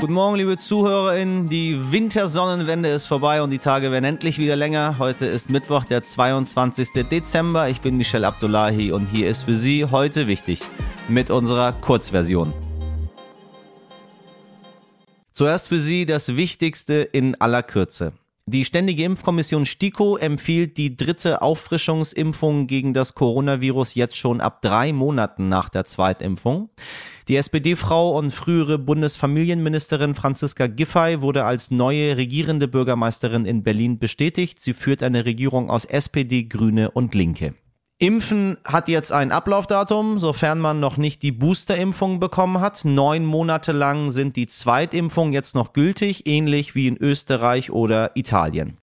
Guten Morgen, liebe ZuhörerInnen. Die Wintersonnenwende ist vorbei und die Tage werden endlich wieder länger. Heute ist Mittwoch, der 22. Dezember. Ich bin Michel Abdullahi und hier ist für Sie heute wichtig mit unserer Kurzversion. Zuerst für Sie das Wichtigste in aller Kürze. Die Ständige Impfkommission STIKO empfiehlt die dritte Auffrischungsimpfung gegen das Coronavirus jetzt schon ab drei Monaten nach der Zweitimpfung. Die SPD-Frau und frühere Bundesfamilienministerin Franziska Giffey wurde als neue regierende Bürgermeisterin in Berlin bestätigt. Sie führt eine Regierung aus SPD, Grüne und Linke. Impfen hat jetzt ein Ablaufdatum, sofern man noch nicht die Boosterimpfung bekommen hat. Neun Monate lang sind die Zweitimpfungen jetzt noch gültig, ähnlich wie in Österreich oder Italien.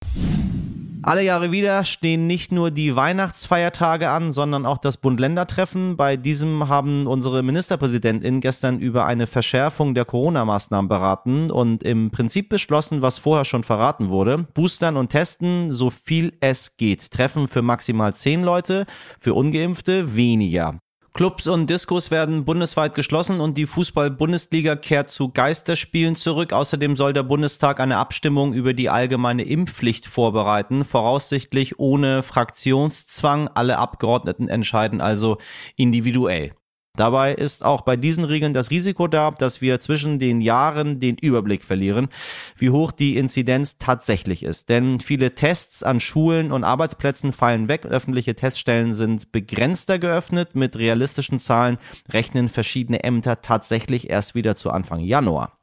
Alle Jahre wieder stehen nicht nur die Weihnachtsfeiertage an, sondern auch das Bund-Länder-Treffen. Bei diesem haben unsere Ministerpräsidentin gestern über eine Verschärfung der Corona-Maßnahmen beraten und im Prinzip beschlossen, was vorher schon verraten wurde. Boostern und testen, so viel es geht. Treffen für maximal zehn Leute, für Ungeimpfte weniger. Clubs und Diskos werden bundesweit geschlossen und die Fußball-Bundesliga kehrt zu Geisterspielen zurück. Außerdem soll der Bundestag eine Abstimmung über die allgemeine Impfpflicht vorbereiten, voraussichtlich ohne Fraktionszwang. Alle Abgeordneten entscheiden also individuell. Dabei ist auch bei diesen Regeln das Risiko da, dass wir zwischen den Jahren den Überblick verlieren, wie hoch die Inzidenz tatsächlich ist. Denn viele Tests an Schulen und Arbeitsplätzen fallen weg. Öffentliche Teststellen sind begrenzter geöffnet. Mit realistischen Zahlen rechnen verschiedene Ämter tatsächlich erst wieder zu Anfang Januar.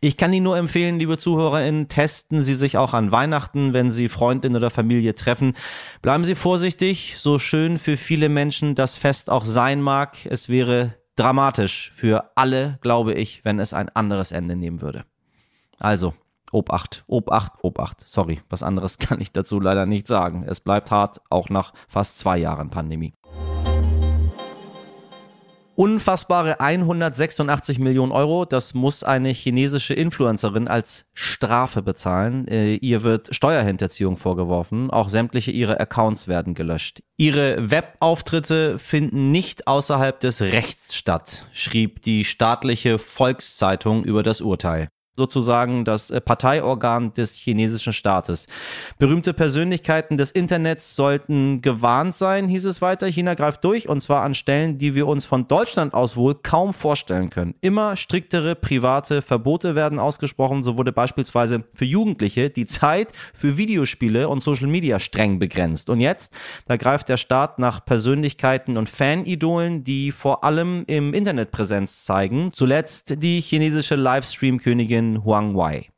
Ich kann Ihnen nur empfehlen, liebe ZuhörerInnen, testen Sie sich auch an Weihnachten, wenn Sie Freundin oder Familie treffen. Bleiben Sie vorsichtig, so schön für viele Menschen das Fest auch sein mag. Es wäre dramatisch für alle, glaube ich, wenn es ein anderes Ende nehmen würde. Also, Obacht, Obacht, Obacht. Sorry, was anderes kann ich dazu leider nicht sagen. Es bleibt hart, auch nach fast zwei Jahren Pandemie unfassbare 186 Millionen Euro. Das muss eine chinesische Influencerin als Strafe bezahlen. Äh, ihr wird Steuerhinterziehung vorgeworfen. Auch sämtliche ihre Accounts werden gelöscht. Ihre Webauftritte finden nicht außerhalb des Rechts statt, schrieb die staatliche Volkszeitung über das Urteil sozusagen das äh, Parteiorgan des chinesischen Staates. Berühmte Persönlichkeiten des Internets sollten gewarnt sein, hieß es weiter. China greift durch und zwar an Stellen, die wir uns von Deutschland aus wohl kaum vorstellen können. Immer striktere private Verbote werden ausgesprochen. So wurde beispielsweise für Jugendliche die Zeit für Videospiele und Social Media streng begrenzt. Und jetzt, da greift der Staat nach Persönlichkeiten und Fanidolen, die vor allem im Internet Präsenz zeigen. Zuletzt die chinesische Livestream-Königin Königin Huang Wei.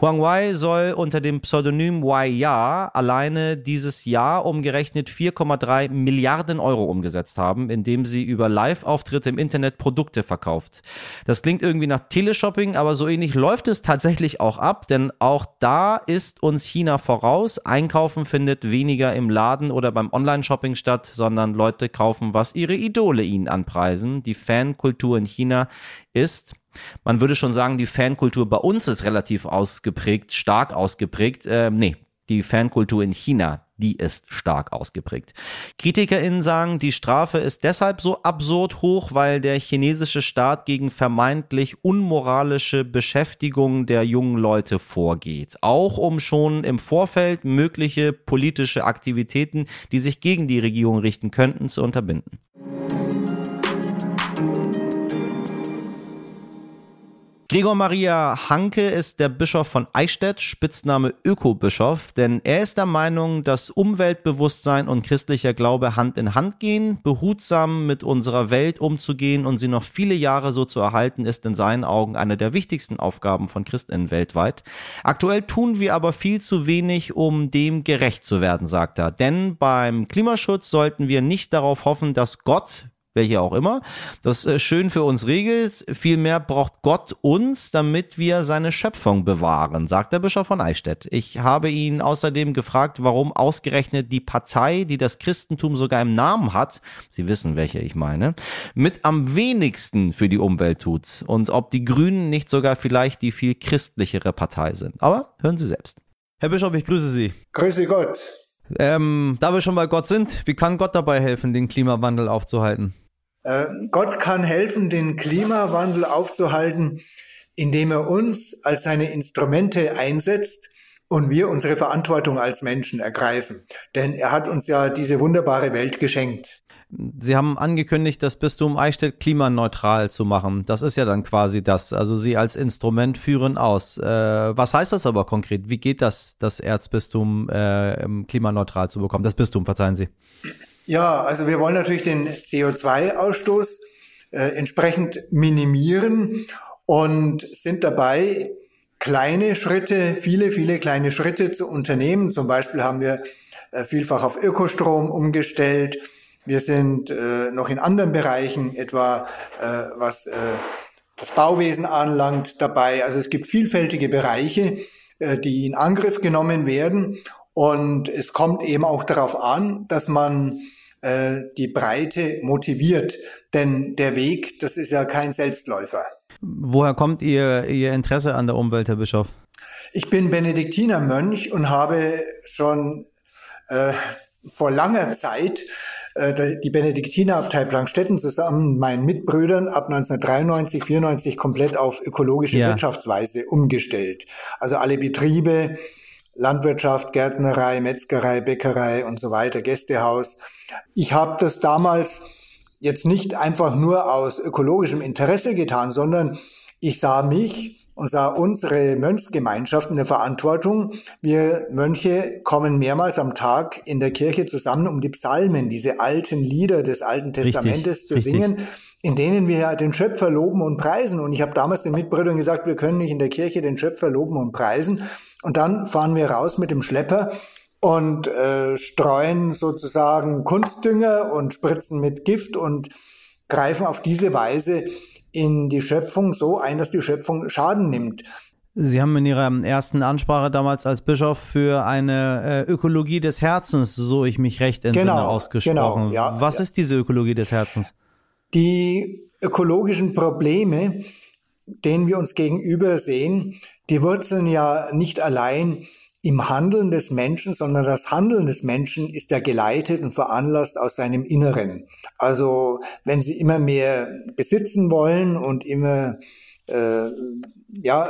Huang Wei soll unter dem Pseudonym Wei Ya alleine dieses Jahr umgerechnet 4,3 Milliarden Euro umgesetzt haben, indem sie über Live-Auftritte im Internet Produkte verkauft. Das klingt irgendwie nach Teleshopping, aber so ähnlich läuft es tatsächlich auch ab, denn auch da ist uns China voraus. Einkaufen findet weniger im Laden oder beim Online-Shopping statt, sondern Leute kaufen, was ihre Idole ihnen anpreisen. Die Fankultur in China ist man würde schon sagen, die Fankultur bei uns ist relativ ausgeprägt, stark ausgeprägt. Ähm, nee, die Fankultur in China, die ist stark ausgeprägt. KritikerInnen sagen, die Strafe ist deshalb so absurd hoch, weil der chinesische Staat gegen vermeintlich unmoralische Beschäftigung der jungen Leute vorgeht. Auch um schon im Vorfeld mögliche politische Aktivitäten, die sich gegen die Regierung richten könnten, zu unterbinden. Gregor Maria Hanke ist der Bischof von Eichstätt, Spitzname Ökobischof, denn er ist der Meinung, dass Umweltbewusstsein und christlicher Glaube Hand in Hand gehen. Behutsam mit unserer Welt umzugehen und sie noch viele Jahre so zu erhalten, ist in seinen Augen eine der wichtigsten Aufgaben von Christinnen weltweit. Aktuell tun wir aber viel zu wenig, um dem gerecht zu werden, sagt er. Denn beim Klimaschutz sollten wir nicht darauf hoffen, dass Gott, welche auch immer, das äh, schön für uns regelt. Vielmehr braucht Gott uns, damit wir seine Schöpfung bewahren, sagt der Bischof von Eichstätt. Ich habe ihn außerdem gefragt, warum ausgerechnet die Partei, die das Christentum sogar im Namen hat, Sie wissen, welche ich meine, mit am wenigsten für die Umwelt tut und ob die Grünen nicht sogar vielleicht die viel christlichere Partei sind. Aber hören Sie selbst. Herr Bischof, ich grüße Sie. Grüße Gott. Ähm, da wir schon bei Gott sind, wie kann Gott dabei helfen, den Klimawandel aufzuhalten? Äh, Gott kann helfen, den Klimawandel aufzuhalten, indem er uns als seine Instrumente einsetzt und wir unsere Verantwortung als Menschen ergreifen. Denn er hat uns ja diese wunderbare Welt geschenkt. Sie haben angekündigt, das Bistum Eichstätt klimaneutral zu machen. Das ist ja dann quasi das. Also Sie als Instrument führen aus. Äh, was heißt das aber konkret? Wie geht das, das Erzbistum äh, klimaneutral zu bekommen? Das Bistum, verzeihen Sie. Ja, also wir wollen natürlich den CO2-Ausstoß äh, entsprechend minimieren und sind dabei, kleine Schritte, viele, viele kleine Schritte zu unternehmen. Zum Beispiel haben wir äh, vielfach auf Ökostrom umgestellt. Wir sind äh, noch in anderen Bereichen, etwa äh, was äh, das Bauwesen anlangt, dabei. Also es gibt vielfältige Bereiche, äh, die in Angriff genommen werden. Und es kommt eben auch darauf an, dass man äh, die Breite motiviert. Denn der Weg, das ist ja kein Selbstläufer. Woher kommt Ihr, Ihr Interesse an der Umwelt, Herr Bischof? Ich bin Benediktinermönch und habe schon äh, vor langer Zeit äh, die Benediktinerabtei Plankstetten zusammen mit meinen Mitbrüdern ab 1993, 94 komplett auf ökologische ja. Wirtschaftsweise umgestellt. Also alle Betriebe, Landwirtschaft, Gärtnerei, Metzgerei, Bäckerei und so weiter, Gästehaus. Ich habe das damals jetzt nicht einfach nur aus ökologischem Interesse getan, sondern ich sah mich und sah unsere Mönchsgemeinschaft in der Verantwortung. Wir Mönche kommen mehrmals am Tag in der Kirche zusammen, um die Psalmen, diese alten Lieder des Alten Testamentes richtig, zu richtig. singen, in denen wir den Schöpfer loben und preisen. Und ich habe damals den Mitbrüdern gesagt, wir können nicht in der Kirche den Schöpfer loben und preisen. Und dann fahren wir raus mit dem Schlepper und äh, streuen sozusagen Kunstdünger und spritzen mit Gift und greifen auf diese Weise in die Schöpfung so ein, dass die Schöpfung Schaden nimmt. Sie haben in Ihrer ersten Ansprache damals als Bischof für eine äh, Ökologie des Herzens, so ich mich recht entsinne, genau, ausgesprochen. Genau, ja, Was ja. ist diese Ökologie des Herzens? Die ökologischen Probleme, denen wir uns gegenüber sehen, die wurzeln ja nicht allein im Handeln des Menschen, sondern das Handeln des Menschen ist ja geleitet und veranlasst aus seinem Inneren. Also wenn Sie immer mehr besitzen wollen und immer äh, ja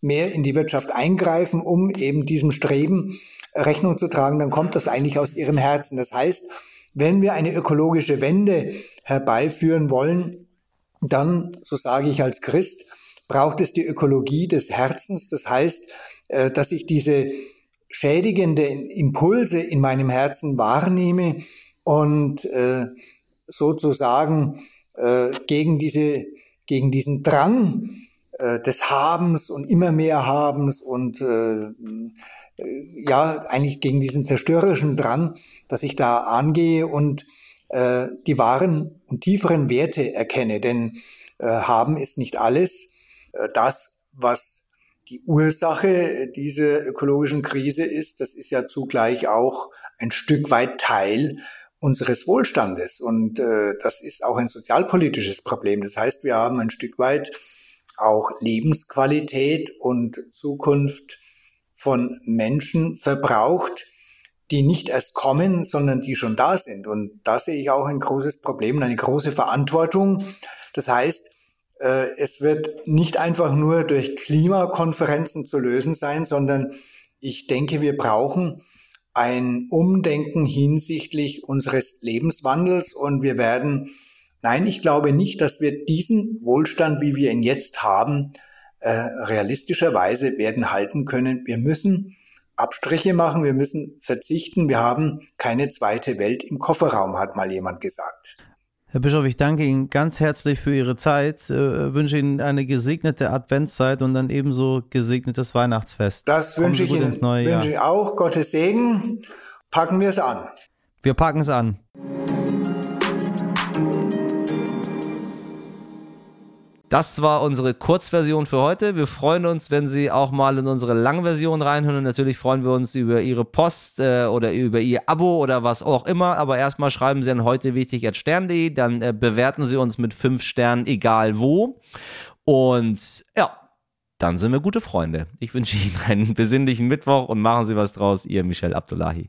mehr in die Wirtschaft eingreifen, um eben diesem Streben Rechnung zu tragen, dann kommt das eigentlich aus Ihrem Herzen. Das heißt, wenn wir eine ökologische Wende herbeiführen wollen, dann, so sage ich als Christ, braucht es die Ökologie des Herzens. Das heißt, äh, dass ich diese schädigende Impulse in meinem Herzen wahrnehme und äh, sozusagen äh, gegen diese gegen diesen Drang des Habens und immer mehr Habens und ja eigentlich gegen diesen zerstörerischen Drang, dass ich da angehe und äh, die wahren und tieferen Werte erkenne. Denn äh, haben ist nicht alles. Äh, das, was die Ursache dieser ökologischen Krise ist, das ist ja zugleich auch ein Stück weit Teil unseres Wohlstandes. Und äh, das ist auch ein sozialpolitisches Problem. Das heißt, wir haben ein Stück weit auch Lebensqualität und Zukunft von Menschen verbraucht, die nicht erst kommen, sondern die schon da sind. Und da sehe ich auch ein großes Problem und eine große Verantwortung. Das heißt, äh, es wird nicht einfach nur durch Klimakonferenzen zu lösen sein, sondern ich denke, wir brauchen ein Umdenken hinsichtlich unseres Lebenswandels und wir werden, nein, ich glaube nicht, dass wir diesen Wohlstand, wie wir ihn jetzt haben, äh, realistischerweise werden halten können. Wir müssen Abstriche machen, wir müssen verzichten. Wir haben keine zweite Welt im Kofferraum, hat mal jemand gesagt. Herr Bischof, ich danke Ihnen ganz herzlich für Ihre Zeit, äh, wünsche Ihnen eine gesegnete Adventszeit und dann ebenso gesegnetes Weihnachtsfest. Das Kommen wünsche ich Ihnen wünsche ich auch. Gottes Segen. Packen wir es an. Wir packen es an. Das war unsere Kurzversion für heute. Wir freuen uns, wenn Sie auch mal in unsere Langversion reinhören. Und natürlich freuen wir uns über Ihre Post äh, oder über Ihr Abo oder was auch immer. Aber erstmal schreiben Sie an heute wichtig at stern.de. Dann äh, bewerten Sie uns mit fünf Sternen, egal wo. Und ja, dann sind wir gute Freunde. Ich wünsche Ihnen einen besinnlichen Mittwoch und machen Sie was draus. Ihr Michel Abdullahi.